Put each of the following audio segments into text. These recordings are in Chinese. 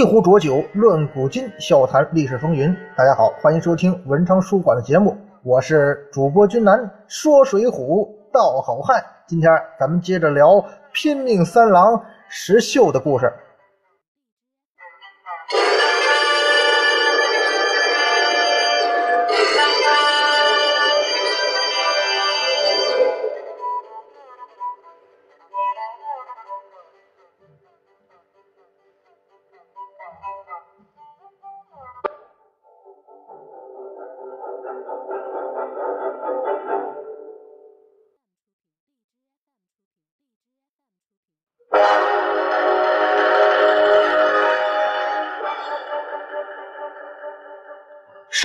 一壶浊酒论古今，笑谈历史风云。大家好，欢迎收听文昌书馆的节目，我是主播君南，说水浒道好汉。今天咱们接着聊拼命三郎石秀的故事。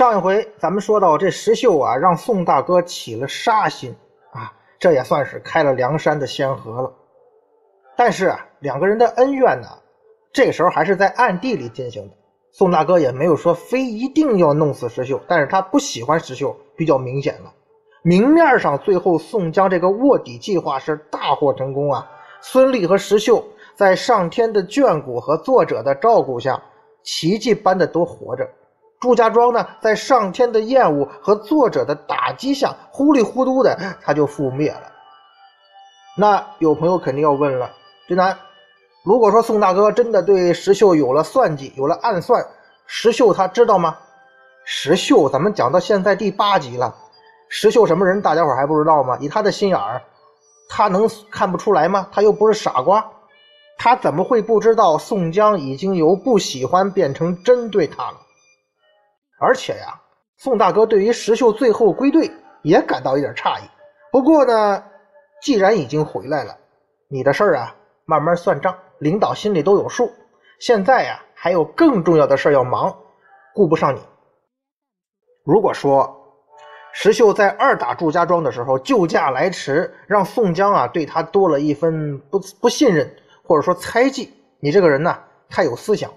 上一回咱们说到，这石秀啊，让宋大哥起了杀心啊，这也算是开了梁山的先河了。但是啊，两个人的恩怨呢，这时候还是在暗地里进行的。宋大哥也没有说非一定要弄死石秀，但是他不喜欢石秀，比较明显了。明面上，最后宋江这个卧底计划是大获成功啊。孙立和石秀在上天的眷顾和作者的照顾下，奇迹般的都活着。祝家庄呢，在上天的厌恶和作者的打击下，糊里糊涂的他就覆灭了。那有朋友肯定要问了，俊南，如果说宋大哥真的对石秀有了算计，有了暗算，石秀他知道吗？石秀，咱们讲到现在第八集了，石秀什么人，大家伙还不知道吗？以他的心眼儿，他能看不出来吗？他又不是傻瓜，他怎么会不知道宋江已经由不喜欢变成针对他了？而且呀，宋大哥对于石秀最后归队也感到一点诧异。不过呢，既然已经回来了，你的事儿啊，慢慢算账，领导心里都有数。现在呀，还有更重要的事要忙，顾不上你。如果说石秀在二打祝家庄的时候救驾来迟，让宋江啊对他多了一分不不信任，或者说猜忌，你这个人呢，太有思想。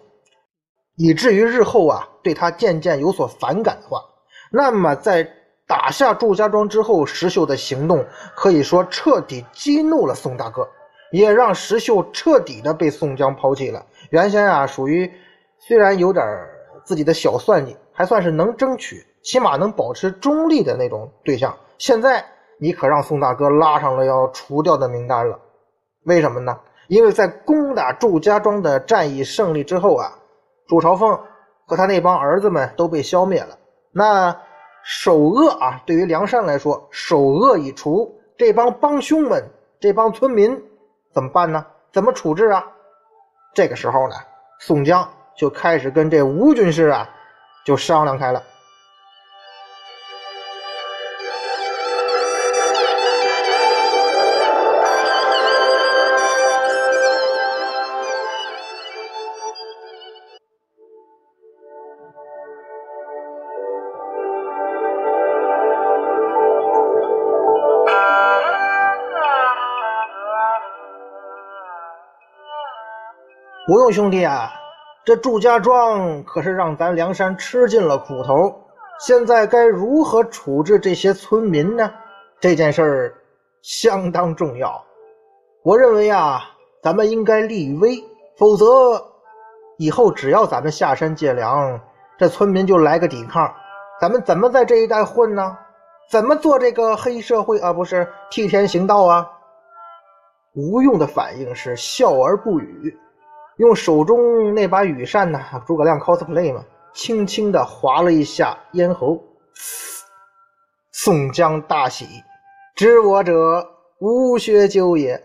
以至于日后啊，对他渐渐有所反感的话，那么在打下祝家庄之后，石秀的行动可以说彻底激怒了宋大哥，也让石秀彻底的被宋江抛弃了。原先啊，属于虽然有点自己的小算计，还算是能争取，起码能保持中立的那种对象。现在你可让宋大哥拉上了要除掉的名单了，为什么呢？因为在攻打祝家庄的战役胜利之后啊。朱朝凤和他那帮儿子们都被消灭了。那首恶啊，对于梁山来说，首恶已除，这帮帮凶们、这帮村民怎么办呢？怎么处置啊？这个时候呢，宋江就开始跟这吴军师啊，就商量开了。不用兄弟啊，这祝家庄可是让咱梁山吃尽了苦头。现在该如何处置这些村民呢？这件事儿相当重要。我认为啊，咱们应该立威，否则以后只要咱们下山借粮，这村民就来个抵抗，咱们怎么在这一带混呢？怎么做这个黑社会啊？不是替天行道啊？吴用的反应是笑而不语。用手中那把羽扇呢？诸葛亮 cosplay 嘛，轻轻的划了一下咽喉。宋江大喜，知我者吴学究也。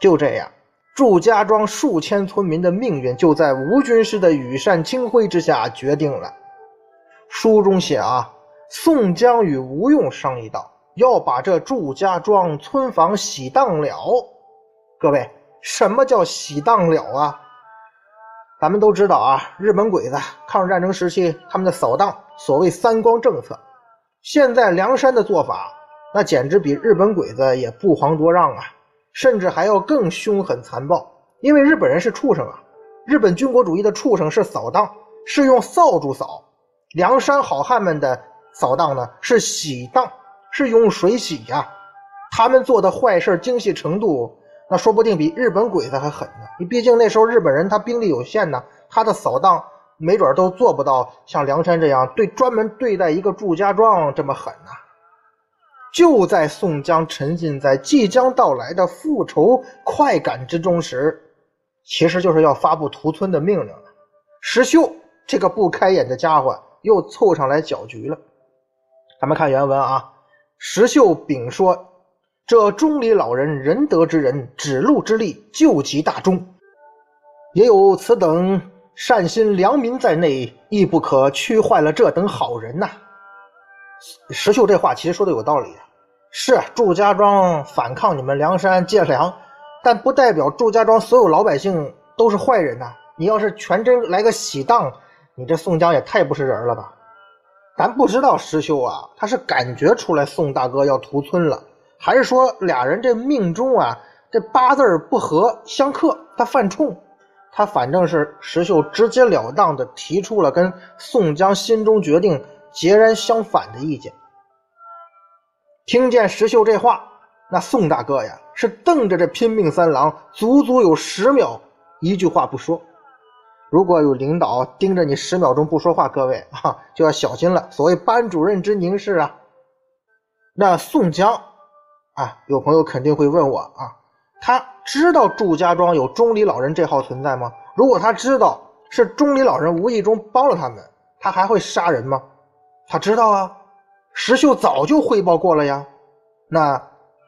就这样，祝家庄数千村民的命运就在吴军师的羽扇轻挥之下决定了。书中写啊，宋江与吴用商议道，要把这祝家庄村房洗当了。各位。什么叫洗当了啊？咱们都知道啊，日本鬼子抗日战争时期他们的扫荡，所谓三光政策。现在梁山的做法，那简直比日本鬼子也不遑多让啊，甚至还要更凶狠残暴。因为日本人是畜生啊，日本军国主义的畜生是扫荡，是用扫帚扫；梁山好汉们的扫荡呢，是洗荡，是用水洗呀。他们做的坏事精细程度。那说不定比日本鬼子还狠呢。你毕竟那时候日本人他兵力有限呢，他的扫荡没准都做不到像梁山这样对专门对待一个祝家庄这么狠呐。就在宋江沉浸在即将到来的复仇快感之中时，其实就是要发布屠村的命令了。石秀这个不开眼的家伙又凑上来搅局了。咱们看原文啊，石秀禀说。这钟离老人仁德之人，指路之力救急大忠，也有此等善心良民在内，亦不可屈坏了这等好人呐。石秀这话其实说的有道理啊，是祝家庄反抗你们梁山借粮，但不代表祝家庄所有老百姓都是坏人呐。你要是全真来个喜当，你这宋江也太不是人了吧？咱不知道石秀啊，他是感觉出来宋大哥要屠村了。还是说俩人这命中啊，这八字不合相克，他犯冲，他反正是石秀直截了当的提出了跟宋江心中决定截然相反的意见。听见石秀这话，那宋大哥呀是瞪着这拼命三郎，足足有十秒，一句话不说。如果有领导盯着你十秒钟不说话，各位 啊就要小心了。所谓班主任之凝视啊，那宋江。啊，有朋友肯定会问我啊，他知道祝家庄有钟离老人这号存在吗？如果他知道是钟离老人无意中帮了他们，他还会杀人吗？他知道啊，石秀早就汇报过了呀。那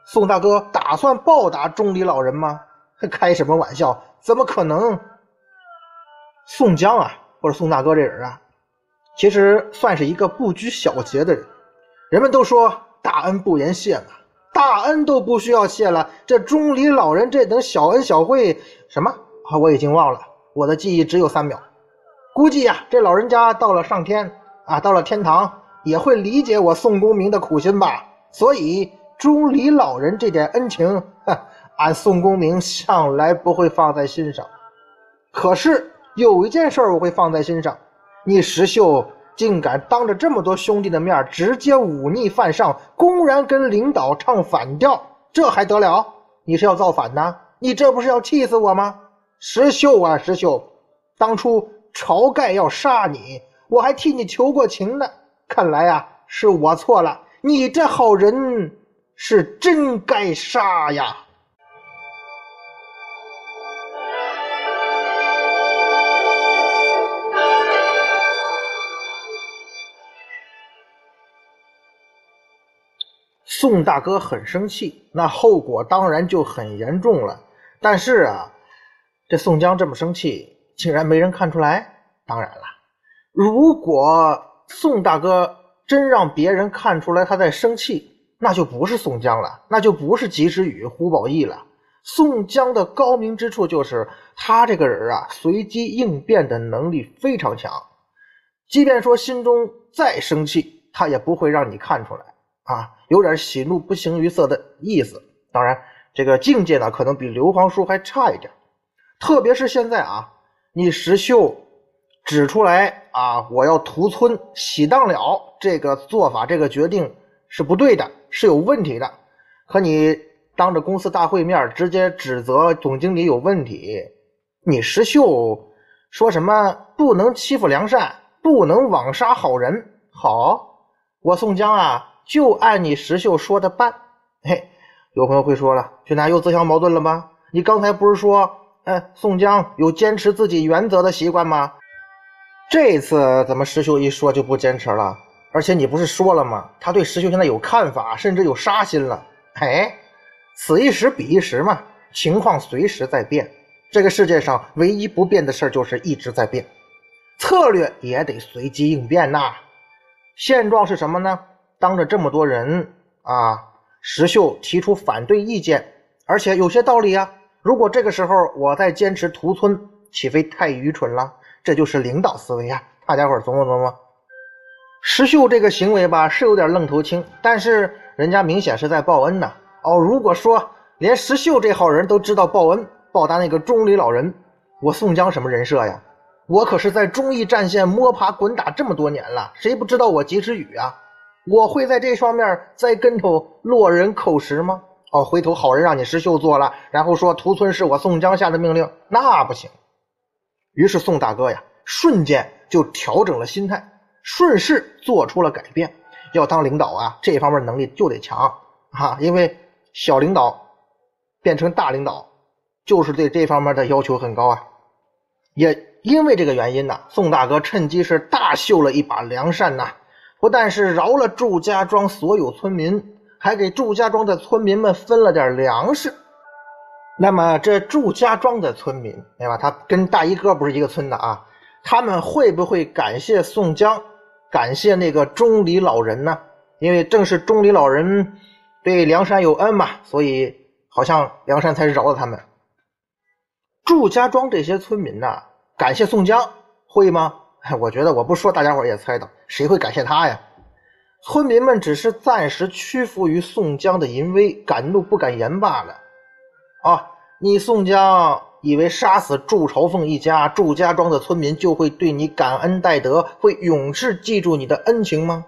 宋大哥打算报答钟离老人吗？开什么玩笑？怎么可能？宋江啊，或者宋大哥这人啊，其实算是一个不拘小节的人。人们都说大恩不言谢嘛。大恩都不需要谢了，这钟离老人这等小恩小惠，什么？我已经忘了，我的记忆只有三秒。估计呀，这老人家到了上天啊，到了天堂，也会理解我宋公明的苦心吧。所以钟离老人这点恩情，俺宋公明向来不会放在心上。可是有一件事我会放在心上，你石秀。竟敢当着这么多兄弟的面直接忤逆犯上，公然跟领导唱反调，这还得了？你是要造反呢？你这不是要气死我吗？石秀啊，石秀，当初晁盖要杀你，我还替你求过情呢。看来啊，是我错了，你这好人是真该杀呀。宋大哥很生气，那后果当然就很严重了。但是啊，这宋江这么生气，竟然没人看出来。当然了，如果宋大哥真让别人看出来他在生气，那就不是宋江了，那就不是及时雨、胡宝义了。宋江的高明之处就是他这个人啊，随机应变的能力非常强，即便说心中再生气，他也不会让你看出来。啊，有点喜怒不形于色的意思。当然，这个境界呢，可能比刘皇叔还差一点。特别是现在啊，你石秀指出来啊，我要屠村喜当了，这个做法，这个决定是不对的，是有问题的。可你当着公司大会面直接指责总经理有问题，你石秀说什么不能欺负良善，不能枉杀好人。好，我宋江啊。就按你石秀说的办，嘿，有朋友会说了，这哪又自相矛盾了吗？你刚才不是说，嗯，宋江有坚持自己原则的习惯吗？这次怎么石秀一说就不坚持了？而且你不是说了吗？他对石秀现在有看法，甚至有杀心了。哎，此一时彼一时嘛，情况随时在变。这个世界上唯一不变的事就是一直在变，策略也得随机应变呐。现状是什么呢？当着这么多人啊，石秀提出反对意见，而且有些道理啊。如果这个时候我再坚持屠村，岂非太愚蠢了？这就是领导思维啊！大家伙琢磨琢磨。石秀这个行为吧，是有点愣头青，但是人家明显是在报恩呐。哦，如果说连石秀这号人都知道报恩，报答那个钟离老人，我宋江什么人设呀？我可是在忠义战线摸爬滚打这么多年了，谁不知道我及时雨啊？我会在这方面栽跟头落人口实吗？哦，回头好人让你石秀做了，然后说屠村是我宋江下的命令，那不行。于是宋大哥呀，瞬间就调整了心态，顺势做出了改变。要当领导啊，这方面能力就得强啊，因为小领导变成大领导，就是对这方面的要求很高啊。也因为这个原因呢，宋大哥趁机是大秀了一把良善呐，不但是饶了祝家庄所有村民，还给祝家庄的村民们分了点粮食。那么这祝家庄的村民，对吧？他跟大衣哥不是一个村的啊，他们会不会感谢宋江？感谢那个钟离老人呢，因为正是钟离老人对梁山有恩嘛，所以好像梁山才饶了他们。祝家庄这些村民呐，感谢宋江会吗？我觉得我不说，大家伙也猜到，谁会感谢他呀？村民们只是暂时屈服于宋江的淫威，敢怒不敢言罢了。啊，你宋江。以为杀死祝朝凤一家，祝家庄的村民就会对你感恩戴德，会永世记住你的恩情吗？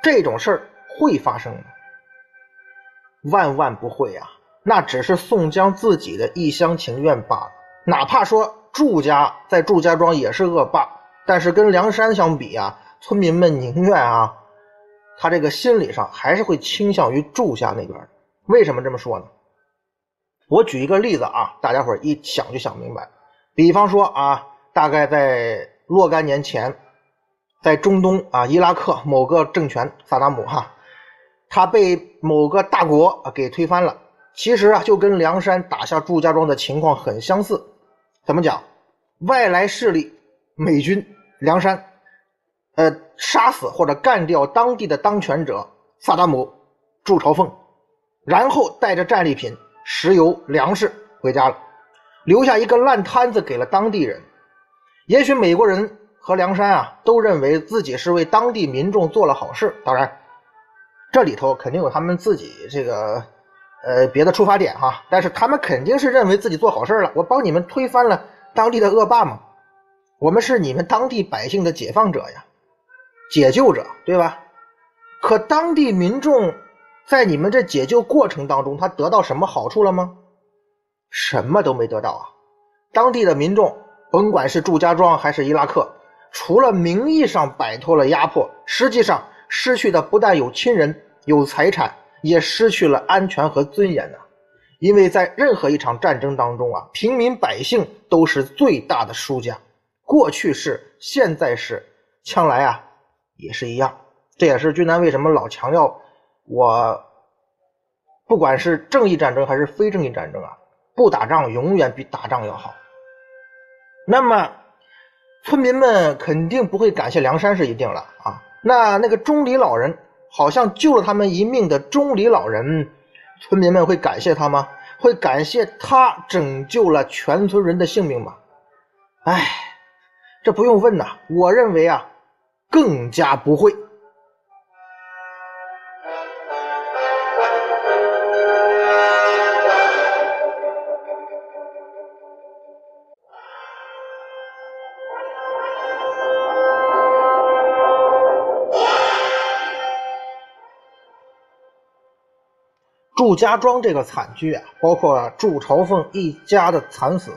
这种事儿会发生吗？万万不会啊！那只是宋江自己的一厢情愿罢了。哪怕说祝家在祝家庄也是恶霸，但是跟梁山相比啊，村民们宁愿啊，他这个心理上还是会倾向于祝家那边。为什么这么说呢？我举一个例子啊，大家伙一想就想明白。比方说啊，大概在若干年前，在中东啊，伊拉克某个政权萨达姆哈，他被某个大国给推翻了。其实啊，就跟梁山打下祝家庄的情况很相似。怎么讲？外来势力美军梁山，呃，杀死或者干掉当地的当权者萨达姆、祝朝凤，然后带着战利品。石油、粮食回家了，留下一个烂摊子给了当地人。也许美国人和梁山啊都认为自己是为当地民众做了好事，当然这里头肯定有他们自己这个呃别的出发点哈。但是他们肯定是认为自己做好事了，我帮你们推翻了当地的恶霸嘛，我们是你们当地百姓的解放者呀，解救者，对吧？可当地民众。在你们这解救过程当中，他得到什么好处了吗？什么都没得到啊！当地的民众，甭管是祝家庄还是伊拉克，除了名义上摆脱了压迫，实际上失去的不但有亲人、有财产，也失去了安全和尊严呢。因为在任何一场战争当中啊，平民百姓都是最大的输家。过去是，现在是，将来啊也是一样。这也是军南为什么老强调。我不管是正义战争还是非正义战争啊，不打仗永远比打仗要好。那么村民们肯定不会感谢梁山是一定了啊。那那个钟离老人好像救了他们一命的钟离老人，村民们会感谢他吗？会感谢他拯救了全村人的性命吗？哎，这不用问呐，我认为啊，更加不会。祝家庄这个惨剧啊，包括祝朝凤一家的惨死，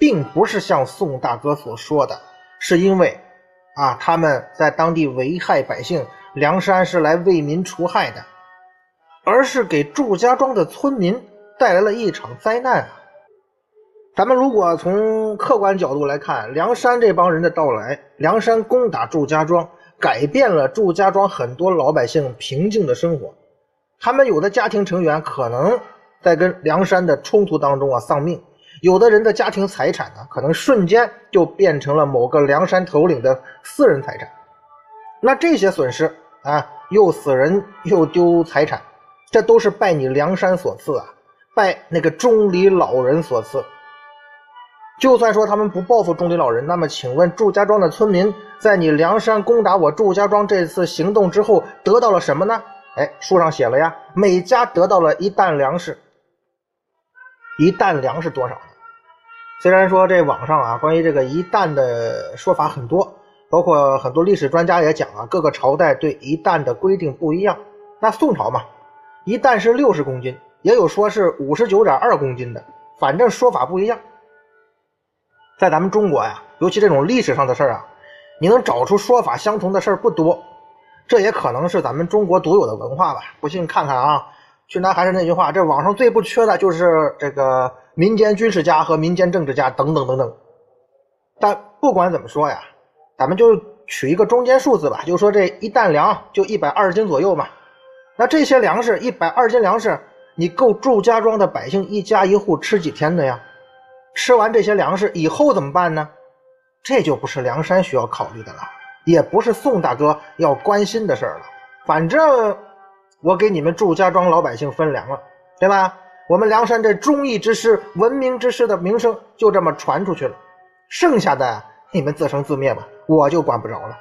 并不是像宋大哥所说的，是因为啊他们在当地危害百姓，梁山是来为民除害的，而是给祝家庄的村民带来了一场灾难啊。咱们如果从客观角度来看，梁山这帮人的到来，梁山攻打祝家庄，改变了祝家庄很多老百姓平静的生活。他们有的家庭成员可能在跟梁山的冲突当中啊丧命，有的人的家庭财产呢可能瞬间就变成了某个梁山头领的私人财产。那这些损失啊，又死人又丢财产，这都是拜你梁山所赐啊，拜那个钟离老人所赐。就算说他们不报复钟离老人，那么请问祝家庄的村民在你梁山攻打我祝家庄这次行动之后得到了什么呢？哎，书上写了呀，每家得到了一担粮食。一担粮食多少？虽然说这网上啊，关于这个一担的说法很多，包括很多历史专家也讲啊，各个朝代对一担的规定不一样。那宋朝嘛，一担是六十公斤，也有说是五十九点二公斤的，反正说法不一样。在咱们中国呀，尤其这种历史上的事儿啊，你能找出说法相同的事儿不多。这也可能是咱们中国独有的文化吧。不信看看啊，去南还是那句话，这网上最不缺的就是这个民间军事家和民间政治家等等等等。但不管怎么说呀，咱们就取一个中间数字吧，就说这一担粮就一百二十斤左右嘛。那这些粮食一百二十斤粮食，你够祝家庄的百姓一家一户吃几天的呀？吃完这些粮食以后怎么办呢？这就不是梁山需要考虑的了，也不是宋大哥要关心的事儿了。反正我给你们祝家庄老百姓分粮了，对吧？我们梁山这忠义之师、文明之师的名声就这么传出去了。剩下的你们自生自灭吧，我就管不着了。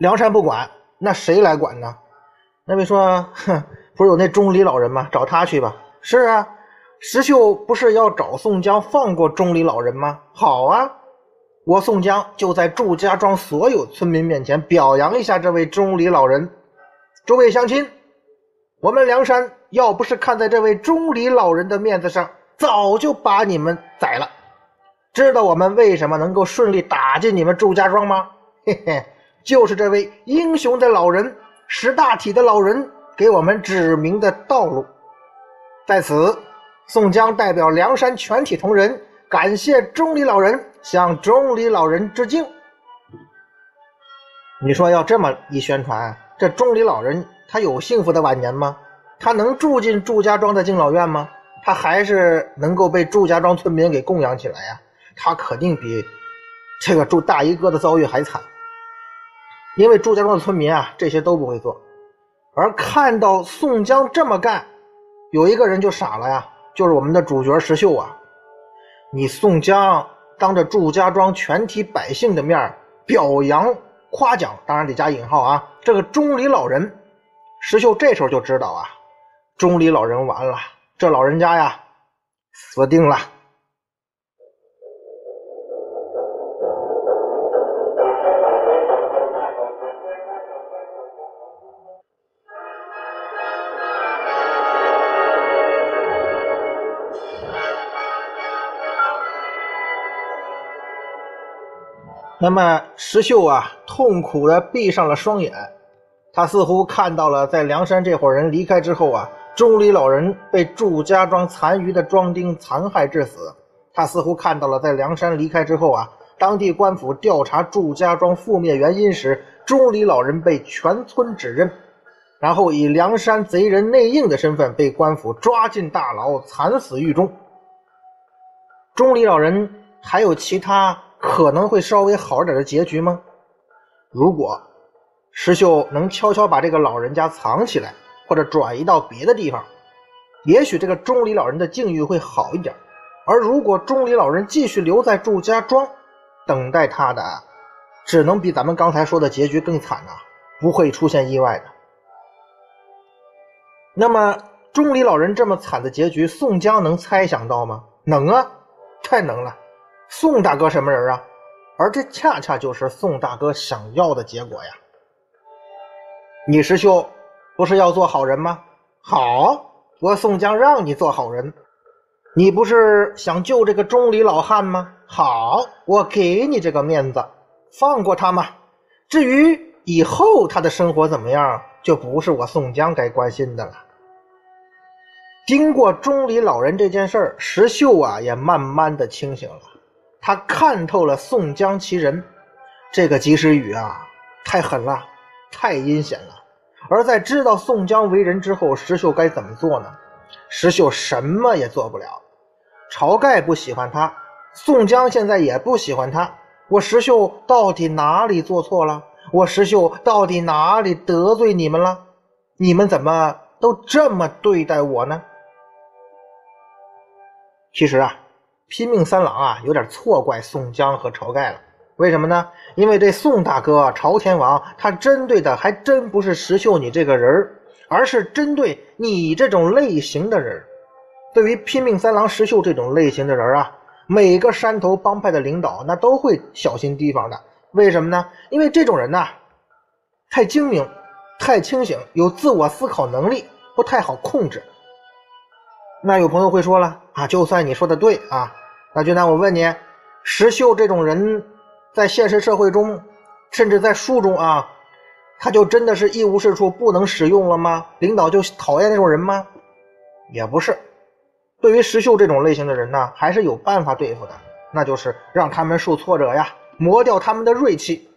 梁山不管，那谁来管呢？那位说，哼，不是有那钟离老人吗？找他去吧。是啊。石秀不是要找宋江放过钟离老人吗？好啊，我宋江就在祝家庄所有村民面前表扬一下这位钟离老人。诸位乡亲，我们梁山要不是看在这位钟离老人的面子上，早就把你们宰了。知道我们为什么能够顺利打进你们祝家庄吗？嘿嘿，就是这位英雄的老人、识大体的老人给我们指明的道路。在此。宋江代表梁山全体同仁，感谢钟离老人，向钟离老人致敬。你说要这么一宣传，这钟离老人他有幸福的晚年吗？他能住进祝家庄的敬老院吗？他还是能够被祝家庄村民给供养起来呀？他肯定比这个祝大衣哥的遭遇还惨，因为祝家庄的村民啊，这些都不会做，而看到宋江这么干，有一个人就傻了呀。就是我们的主角石秀啊！你宋江当着祝家庄全体百姓的面表扬夸奖，当然得加引号啊！这个钟离老人，石秀这时候就知道啊，钟离老人完了，这老人家呀，死定了。那么石秀啊，痛苦的闭上了双眼，他似乎看到了，在梁山这伙人离开之后啊，钟离老人被祝家庄残余的庄丁残害致死。他似乎看到了，在梁山离开之后啊，当地官府调查祝家庄覆灭原因时，钟离老人被全村指认，然后以梁山贼人内应的身份被官府抓进大牢，惨死狱中。钟离老人还有其他？可能会稍微好点的结局吗？如果石秀能悄悄把这个老人家藏起来，或者转移到别的地方，也许这个钟离老人的境遇会好一点。而如果钟离老人继续留在祝家庄，等待他的只能比咱们刚才说的结局更惨呐，不会出现意外的。那么钟离老人这么惨的结局，宋江能猜想到吗？能啊，太能了。宋大哥什么人啊？而这恰恰就是宋大哥想要的结果呀！你师兄不是要做好人吗？好，我宋江让你做好人。你不是想救这个钟离老汉吗？好，我给你这个面子，放过他嘛。至于以后他的生活怎么样，就不是我宋江该关心的了。经过钟离老人这件事儿，石秀啊也慢慢的清醒了。他看透了宋江其人，这个及时雨啊，太狠了，太阴险了。而在知道宋江为人之后，石秀该怎么做呢？石秀什么也做不了。晁盖不喜欢他，宋江现在也不喜欢他。我石秀到底哪里做错了？我石秀到底哪里得罪你们了？你们怎么都这么对待我呢？其实啊。拼命三郎啊，有点错怪宋江和晁盖了。为什么呢？因为这宋大哥朝天王，他针对的还真不是石秀你这个人而是针对你这种类型的人。对于拼命三郎石秀这种类型的人啊，每个山头帮派的领导那都会小心提防的。为什么呢？因为这种人呐，太精明，太清醒，有自我思考能力，不太好控制。那有朋友会说了啊，就算你说的对啊。那君南，我问你，石秀这种人，在现实社会中，甚至在书中啊，他就真的是一无是处，不能使用了吗？领导就讨厌那种人吗？也不是。对于石秀这种类型的人呢，还是有办法对付的，那就是让他们受挫折呀，磨掉他们的锐气。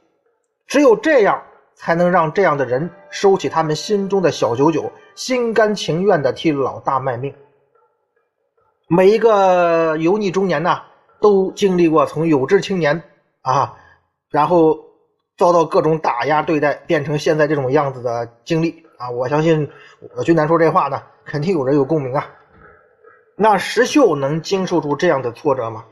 只有这样，才能让这样的人收起他们心中的小九九，心甘情愿地替老大卖命。每一个油腻中年呐，都经历过从有志青年啊，然后遭到各种打压对待，变成现在这种样子的经历啊！我相信我君南说这话呢，肯定有人有共鸣啊。那石秀能经受住这样的挫折吗？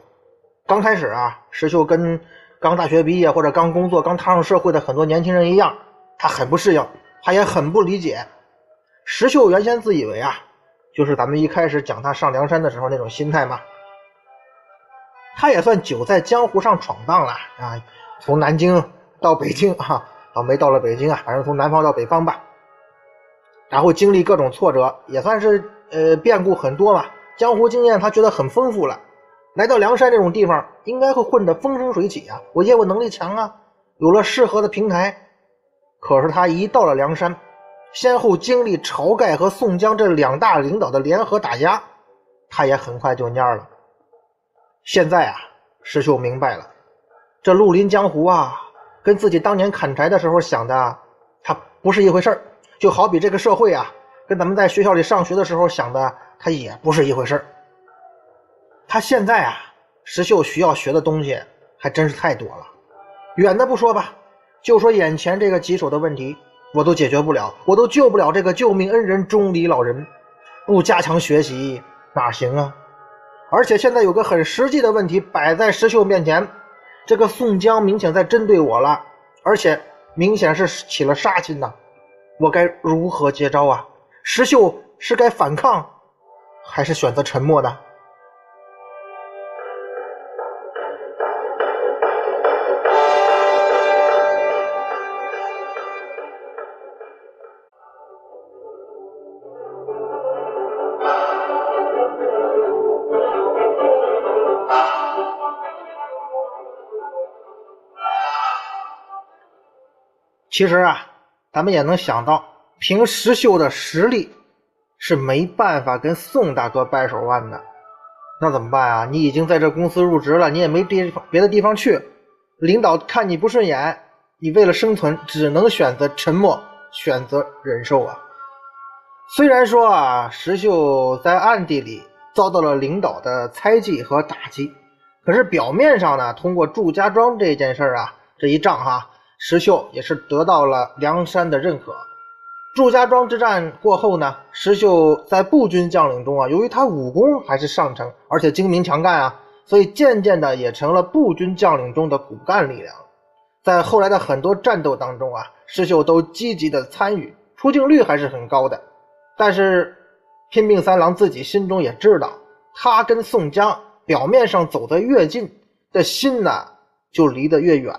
刚开始啊，石秀跟刚大学毕业或者刚工作、刚踏上社会的很多年轻人一样，他很不适应，他也很不理解。石秀原先自以为啊。就是咱们一开始讲他上梁山的时候那种心态嘛，他也算久在江湖上闯荡了啊，从南京到北京啊，倒没到了北京啊，反正从南方到北方吧，然后经历各种挫折，也算是呃变故很多嘛，江湖经验他觉得很丰富了，来到梁山这种地方，应该会混得风生水起啊，我业务能力强啊，有了适合的平台，可是他一到了梁山。先后经历晁盖和宋江这两大领导的联合打压，他也很快就蔫了。现在啊，石秀明白了，这绿林江湖啊，跟自己当年砍柴的时候想的，他不是一回事就好比这个社会啊，跟咱们在学校里上学的时候想的，他也不是一回事他现在啊，石秀需要学的东西还真是太多了。远的不说吧，就说眼前这个棘手的问题。我都解决不了，我都救不了这个救命恩人钟离老人，不加强学习哪行啊？而且现在有个很实际的问题摆在石秀面前，这个宋江明显在针对我了，而且明显是起了杀心呐，我该如何接招啊？石秀是该反抗，还是选择沉默呢？其实啊，咱们也能想到，凭石秀的实力是没办法跟宋大哥掰手腕的。那怎么办啊？你已经在这公司入职了，你也没地方别的地方去，领导看你不顺眼，你为了生存只能选择沉默，选择忍受啊。虽然说啊，石秀在暗地里遭到了领导的猜忌和打击，可是表面上呢，通过祝家庄这件事儿啊，这一仗哈。石秀也是得到了梁山的认可。祝家庄之战过后呢，石秀在步军将领中啊，由于他武功还是上乘，而且精明强干啊，所以渐渐的也成了步军将领中的骨干力量。在后来的很多战斗当中啊，石秀都积极的参与，出镜率还是很高的。但是拼命三郎自己心中也知道，他跟宋江表面上走得越近，这心呢就离得越远。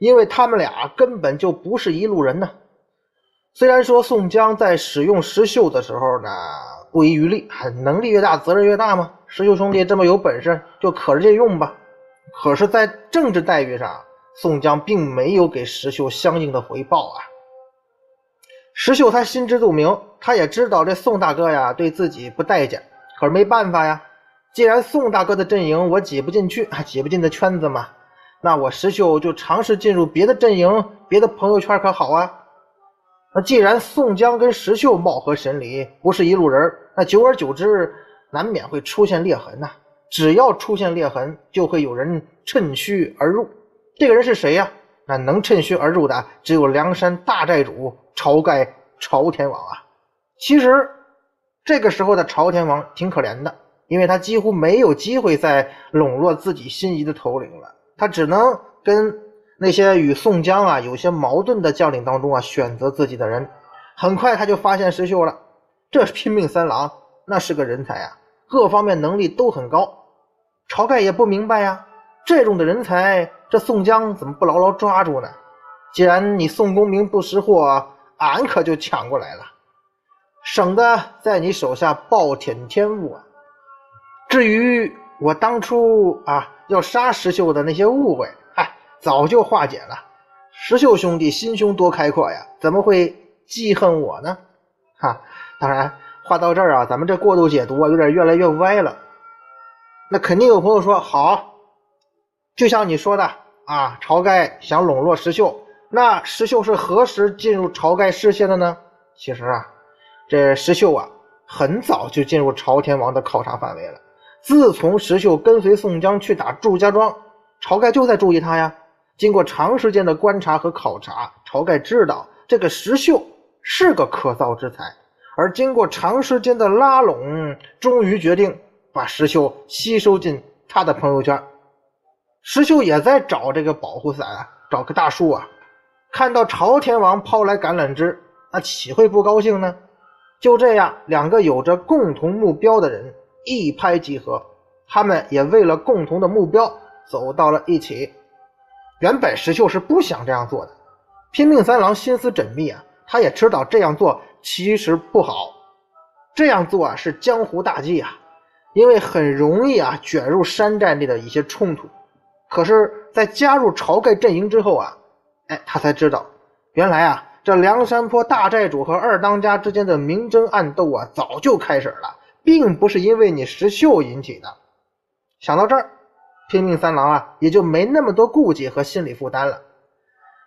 因为他们俩根本就不是一路人呢。虽然说宋江在使用石秀的时候呢不遗余力，能力越大责任越大嘛。石秀兄弟这么有本事，就可着劲用吧。可是，在政治待遇上，宋江并没有给石秀相应的回报啊。石秀他心知肚明，他也知道这宋大哥呀对自己不待见，可是没办法呀。既然宋大哥的阵营我挤不进去，还挤不进的圈子嘛。那我石秀就尝试进入别的阵营、别的朋友圈，可好啊？那既然宋江跟石秀貌合神离，不是一路人，那久而久之，难免会出现裂痕呐。只要出现裂痕，就会有人趁虚而入。这个人是谁呀？那能趁虚而入的，只有梁山大寨主晁盖、朝天王啊。其实，这个时候的朝天王挺可怜的，因为他几乎没有机会再笼络自己心仪的头领了。他只能跟那些与宋江啊有些矛盾的将领当中啊选择自己的人。很快他就发现石秀了，这是拼命三郎那是个人才啊，各方面能力都很高。晁盖也不明白呀，这种的人才，这宋江怎么不牢牢抓住呢？既然你宋公明不识货，俺可就抢过来了，省得在你手下暴殄天物啊。至于我当初啊要杀石秀的那些误会，嗨，早就化解了。石秀兄弟心胸多开阔呀，怎么会记恨我呢？哈，当然，话到这儿啊，咱们这过度解读啊，有点越来越歪了。那肯定有朋友说，好，就像你说的啊，晁盖想笼络石秀，那石秀是何时进入晁盖视线的呢？其实啊，这石秀啊，很早就进入朝天王的考察范围了。自从石秀跟随宋江去打祝家庄，晁盖就在注意他呀。经过长时间的观察和考察，晁盖知道这个石秀是个可造之才，而经过长时间的拉拢，终于决定把石秀吸收进他的朋友圈。石秀也在找这个保护伞，找棵大树啊。看到朝天王抛来橄榄枝，那岂会不高兴呢？就这样，两个有着共同目标的人。一拍即合，他们也为了共同的目标走到了一起。原本石秀是不想这样做的，拼命三郎心思缜密啊，他也知道这样做其实不好，这样做啊是江湖大忌啊，因为很容易啊卷入山寨内的一些冲突。可是，在加入晁盖阵营之后啊，哎，他才知道，原来啊这梁山坡大寨主和二当家之间的明争暗斗啊早就开始了。并不是因为你石秀引起的。想到这儿，拼命三郎啊也就没那么多顾忌和心理负担了。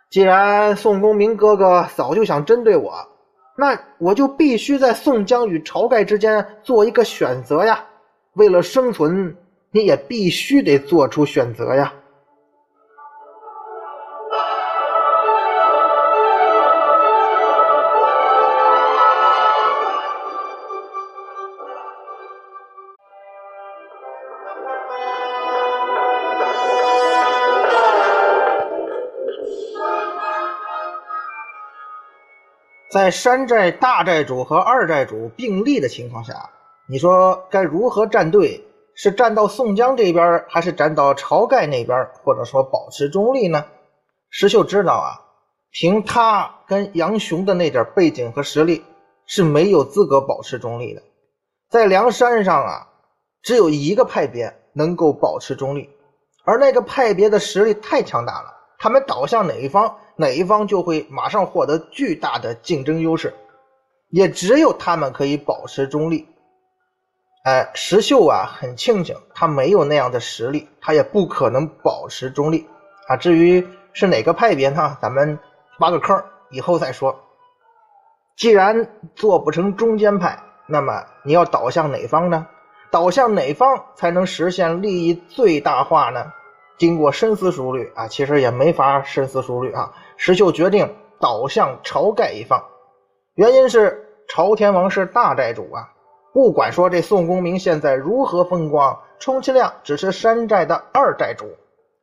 既然宋公明哥哥早就想针对我，那我就必须在宋江与晁盖之间做一个选择呀。为了生存，你也必须得做出选择呀。在山寨大寨主和二寨主并立的情况下，你说该如何站队？是站到宋江这边，还是站到晁盖那边？或者说保持中立呢？石秀知道啊，凭他跟杨雄的那点背景和实力，是没有资格保持中立的。在梁山上啊，只有一个派别能够保持中立，而那个派别的实力太强大了，他们倒向哪一方？哪一方就会马上获得巨大的竞争优势，也只有他们可以保持中立。哎，石秀啊，很庆幸他没有那样的实力，他也不可能保持中立啊。至于是哪个派别呢？咱们挖个坑，以后再说。既然做不成中间派，那么你要倒向哪方呢？倒向哪方才能实现利益最大化呢？经过深思熟虑啊，其实也没法深思熟虑啊。石秀决定倒向晁盖一方，原因是朝天王是大寨主啊。不管说这宋公明现在如何风光，充其量只是山寨的二寨主，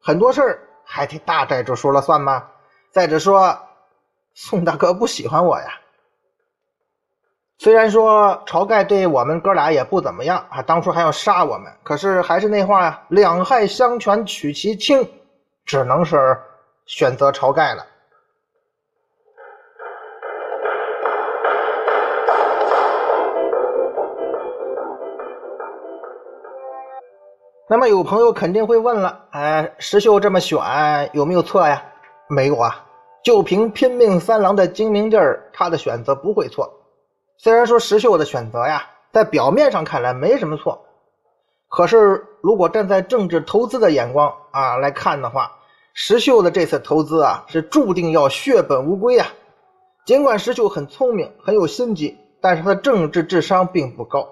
很多事儿还得大寨主说了算吗？再者说，宋大哥不喜欢我呀。虽然说晁盖对我们哥俩也不怎么样啊，当初还要杀我们，可是还是那话呀，两害相权取其轻，只能是选择晁盖了。那么有朋友肯定会问了，哎，石秀这么选有没有错呀？没有啊，就凭拼命三郎的精明劲儿，他的选择不会错。虽然说石秀的选择呀，在表面上看来没什么错，可是如果站在政治投资的眼光啊来看的话，石秀的这次投资啊是注定要血本无归啊。尽管石秀很聪明，很有心机，但是他的政治智商并不高。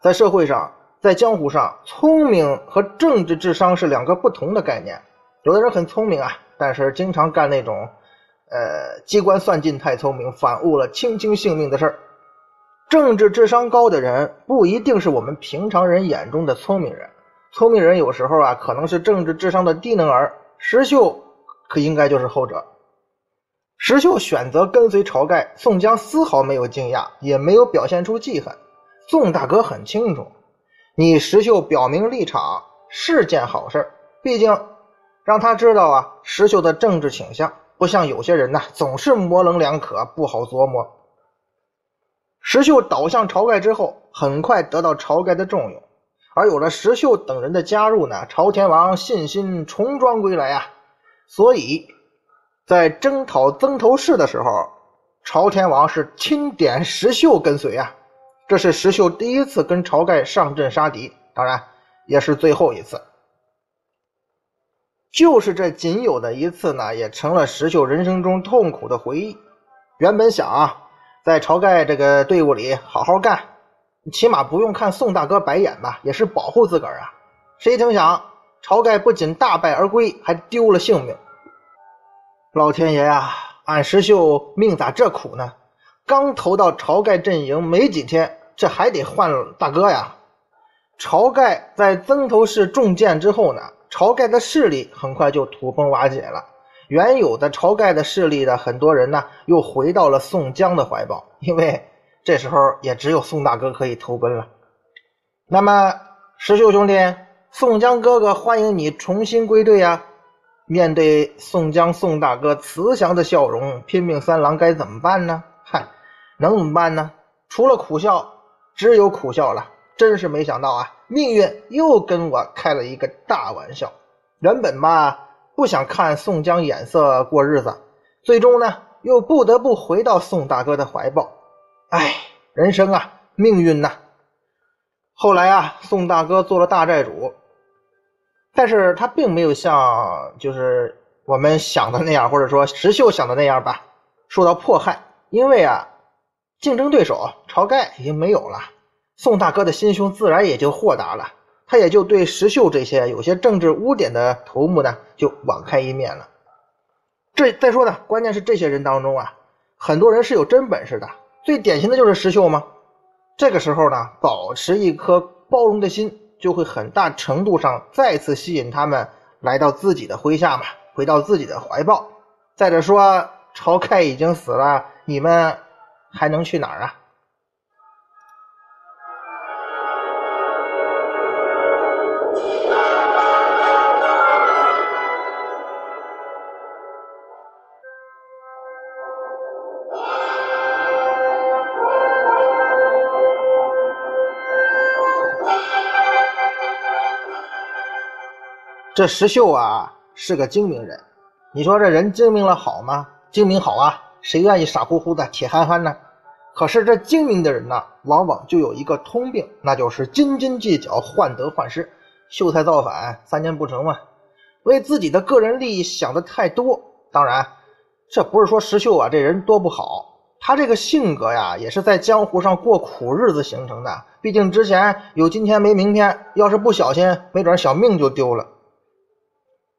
在社会上，在江湖上，聪明和政治智商是两个不同的概念。有的人很聪明啊，但是经常干那种，呃，机关算尽太聪明，反误了卿卿性命的事儿。政治智商高的人不一定是我们平常人眼中的聪明人，聪明人有时候啊可能是政治智商的低能儿。石秀可应该就是后者。石秀选择跟随晁盖，宋江丝毫没有惊讶，也没有表现出记恨。宋大哥很清楚，你石秀表明立场是件好事，毕竟让他知道啊石秀的政治倾向，不像有些人呐总是模棱两可，不好琢磨。石秀倒向晁盖之后，很快得到晁盖的重用，而有了石秀等人的加入呢，朝天王信心重装归来啊！所以，在征讨曾头市的时候，朝天王是钦点石秀跟随啊。这是石秀第一次跟晁盖上阵杀敌，当然也是最后一次。就是这仅有的一次呢，也成了石秀人生中痛苦的回忆。原本想啊，在晁盖这个队伍里好好干。起码不用看宋大哥白眼吧，也是保护自个儿啊。谁成想，晁盖不仅大败而归，还丢了性命。老天爷呀，俺石秀命咋这苦呢？刚投到晁盖阵营没几天，这还得换大哥呀。晁盖在曾头市中箭之后呢，晁盖的势力很快就土崩瓦解了。原有的晁盖的势力的很多人呢，又回到了宋江的怀抱，因为。这时候也只有宋大哥可以投奔了。那么石秀兄弟，宋江哥哥欢迎你重新归队呀！面对宋江宋大哥慈祥的笑容，拼命三郎该怎么办呢？嗨，能怎么办呢？除了苦笑，只有苦笑了。真是没想到啊，命运又跟我开了一个大玩笑。原本吧，不想看宋江眼色过日子，最终呢，又不得不回到宋大哥的怀抱。哎，人生啊，命运呐。后来啊，宋大哥做了大寨主，但是他并没有像就是我们想的那样，或者说石秀想的那样吧，受到迫害。因为啊，竞争对手晁盖已经没有了，宋大哥的心胸自然也就豁达了，他也就对石秀这些有些政治污点的头目呢，就网开一面了。这再说呢，关键是这些人当中啊，很多人是有真本事的。最典型的就是石秀吗？这个时候呢，保持一颗包容的心，就会很大程度上再次吸引他们来到自己的麾下嘛，回到自己的怀抱。再者说，晁盖已经死了，你们还能去哪儿啊？这石秀啊是个精明人，你说这人精明了好吗？精明好啊，谁愿意傻乎乎的铁憨憨呢？可是这精明的人呢，往往就有一个通病，那就是斤斤计较、患得患失、秀才造反，三年不成嘛。为自己的个人利益想的太多。当然，这不是说石秀啊这人多不好，他这个性格呀，也是在江湖上过苦日子形成的。毕竟之前有今天没明天，要是不小心，没准小命就丢了。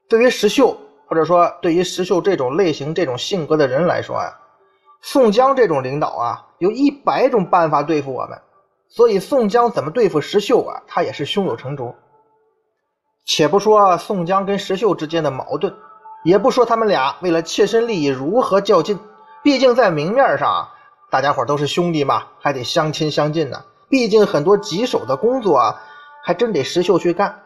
对于石秀，或者说对于石秀这种类型、这种性格的人来说啊，宋江这种领导啊，有一百种办法对付我们。所以宋江怎么对付石秀啊，他也是胸有成竹。且不说宋江跟石秀之间的矛盾，也不说他们俩为了切身利益如何较劲，毕竟在明面上大家伙都是兄弟嘛，还得相亲相近呢。毕竟很多棘手的工作啊，还真得石秀去干。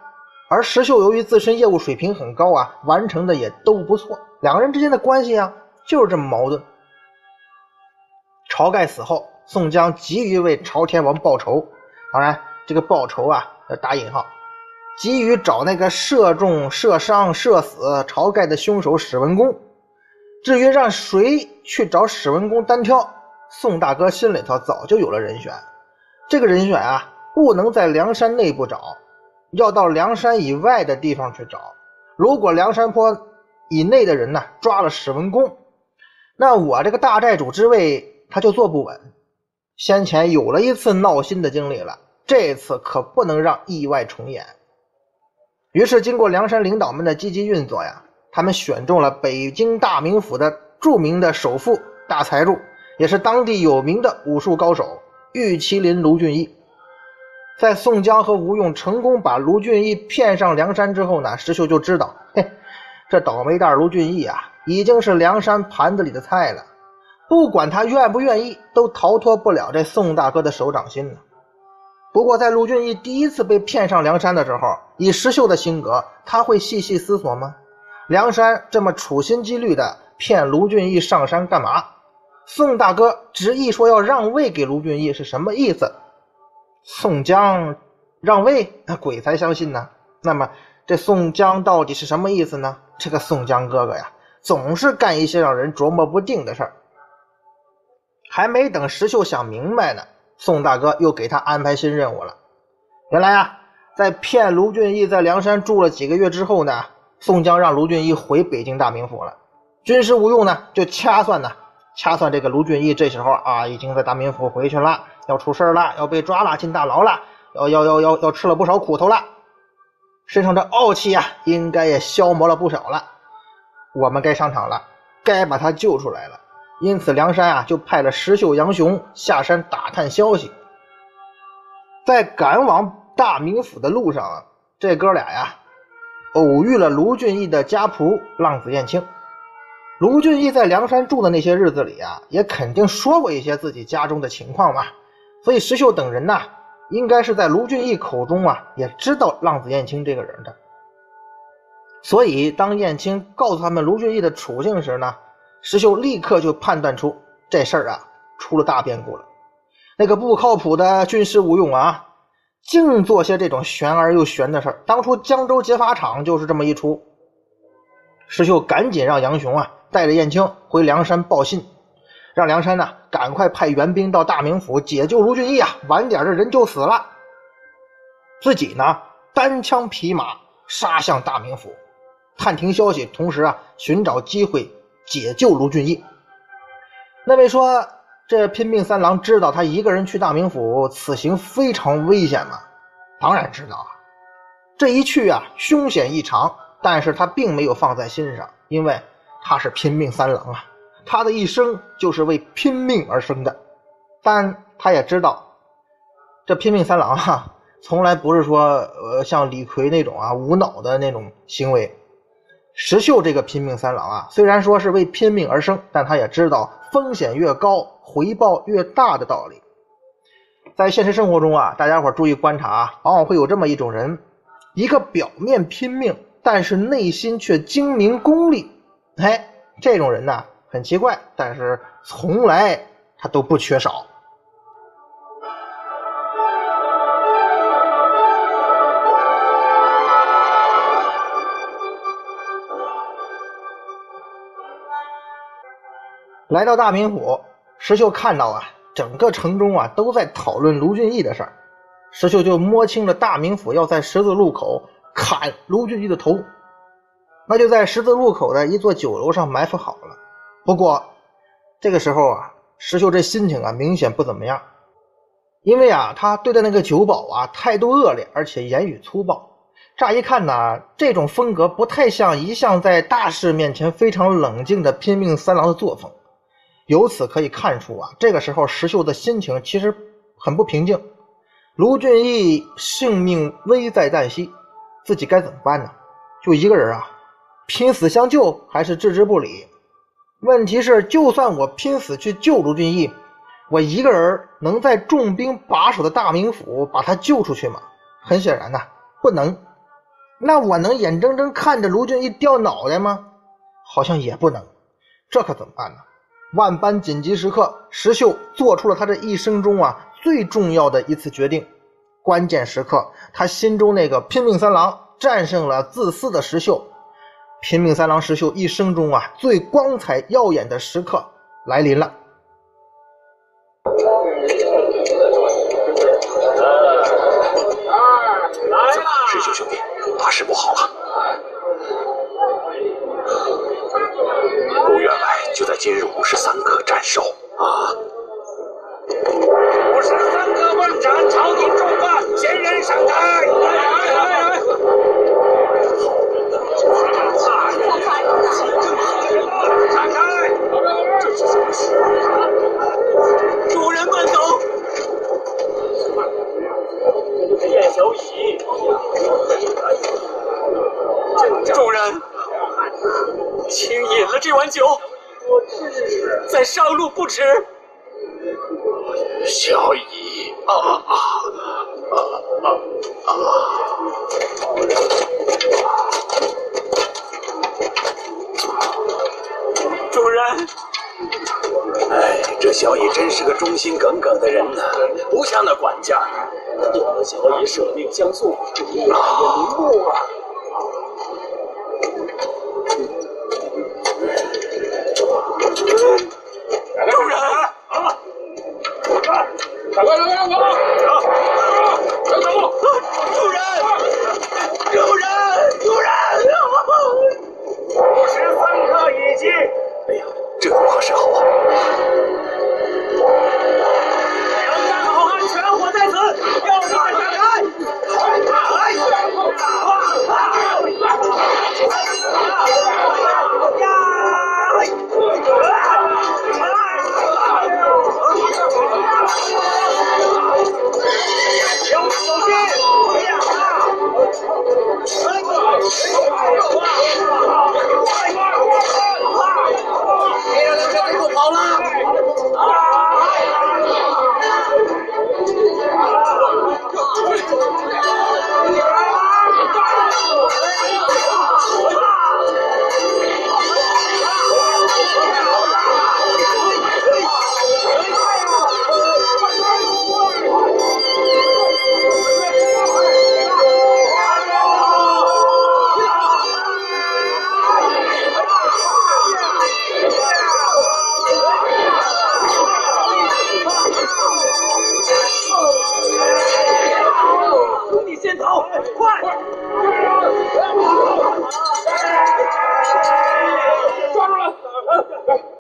而石秀由于自身业务水平很高啊，完成的也都不错。两个人之间的关系啊，就是这么矛盾。晁盖死后，宋江急于为朝天王报仇，当然这个报仇啊要打引号，急于找那个射中、射伤、射死晁盖的凶手史文恭。至于让谁去找史文恭单挑，宋大哥心里头早就有了人选。这个人选啊，不能在梁山内部找。要到梁山以外的地方去找。如果梁山坡以内的人呢抓了史文恭，那我这个大寨主之位他就坐不稳。先前有了一次闹心的经历了，这次可不能让意外重演。于是，经过梁山领导们的积极运作呀，他们选中了北京大名府的著名的首富、大财主，也是当地有名的武术高手玉麒麟卢俊义。在宋江和吴用成功把卢俊义骗上梁山之后呢，石秀就知道，嘿，这倒霉蛋卢俊义啊，已经是梁山盘子里的菜了。不管他愿不愿意，都逃脱不了这宋大哥的手掌心呢。不过，在卢俊义第一次被骗上梁山的时候，以石秀的性格，他会细细思索吗？梁山这么处心积虑的骗卢俊义上山干嘛？宋大哥执意说要让位给卢俊义是什么意思？宋江让位，那鬼才相信呢。那么这宋江到底是什么意思呢？这个宋江哥哥呀，总是干一些让人琢磨不定的事儿。还没等石秀想明白呢，宋大哥又给他安排新任务了。原来啊，在骗卢俊义在梁山住了几个月之后呢，宋江让卢俊义回北京大名府了。军师吴用呢，就掐算呢，掐算这个卢俊义这时候啊，已经在大名府回去了，要出事了，要被抓了，进大牢了，要要要要要吃了不少苦头了，身上的傲气啊，应该也消磨了不少了。我们该上场了，该把他救出来了。因此，梁山啊，就派了石秀、杨雄下山打探消息。在赶往大名府的路上啊，这哥俩呀，偶遇了卢俊义的家仆浪子燕青。卢俊义在梁山住的那些日子里啊，也肯定说过一些自己家中的情况吧，所以石秀等人呐，应该是在卢俊义口中啊，也知道浪子燕青这个人的。所以，当燕青告诉他们卢俊义的处境时呢，石秀立刻就判断出这事儿啊，出了大变故了。那个不靠谱的军师吴用啊，净做些这种玄而又玄的事儿。当初江州劫法场就是这么一出。石秀赶紧让杨雄啊。带着燕青回梁山报信，让梁山呢赶快派援兵到大名府解救卢俊义啊！晚点这人就死了。自己呢单枪匹马杀向大名府，探听消息，同时啊寻找机会解救卢俊义。那位说这拼命三郎知道他一个人去大名府此行非常危险吗？当然知道啊！这一去啊凶险异常，但是他并没有放在心上，因为。他是拼命三郎啊，他的一生就是为拼命而生的。但他也知道，这拼命三郎哈，从来不是说呃像李逵那种啊无脑的那种行为。石秀这个拼命三郎啊，虽然说是为拼命而生，但他也知道风险越高，回报越大的道理。在现实生活中啊，大家伙注意观察啊，往往会有这么一种人，一个表面拼命，但是内心却精明功利。哎，这种人呢很奇怪，但是从来他都不缺少。来到大名府，石秀看到啊，整个城中啊都在讨论卢俊义的事儿，石秀就摸清了大名府要在十字路口砍卢俊义的头。那就在十字路口的一座酒楼上埋伏好了。不过，这个时候啊，石秀这心情啊明显不怎么样，因为啊，他对待那个酒保啊态度恶劣，而且言语粗暴。乍一看呢，这种风格不太像一向在大事面前非常冷静的拼命三郎的作风。由此可以看出啊，这个时候石秀的心情其实很不平静。卢俊义性命危在旦夕，自己该怎么办呢？就一个人啊。拼死相救还是置之不理？问题是，就算我拼死去救卢俊义，我一个人能在重兵把守的大名府把他救出去吗？很显然呐，不能。那我能眼睁睁看着卢俊义掉脑袋吗？好像也不能。这可怎么办呢？万般紧急时刻，石秀做出了他这一生中啊最重要的一次决定。关键时刻，他心中那个拼命三郎战胜了自私的石秀。拼命三郎石秀一生中啊最光彩耀眼的时刻来临了。石秀兄弟，大事不好了！不远来，就在今日五十三刻斩首啊！午时三刻问斩，朝廷重罚，闲人上台。主人慢走。燕小乙，主人，请饮了这碗酒，再上路不迟。小乙小乙真是个忠心耿耿的人呐，不像那管家。有了小乙舍命相送，这也明目啊！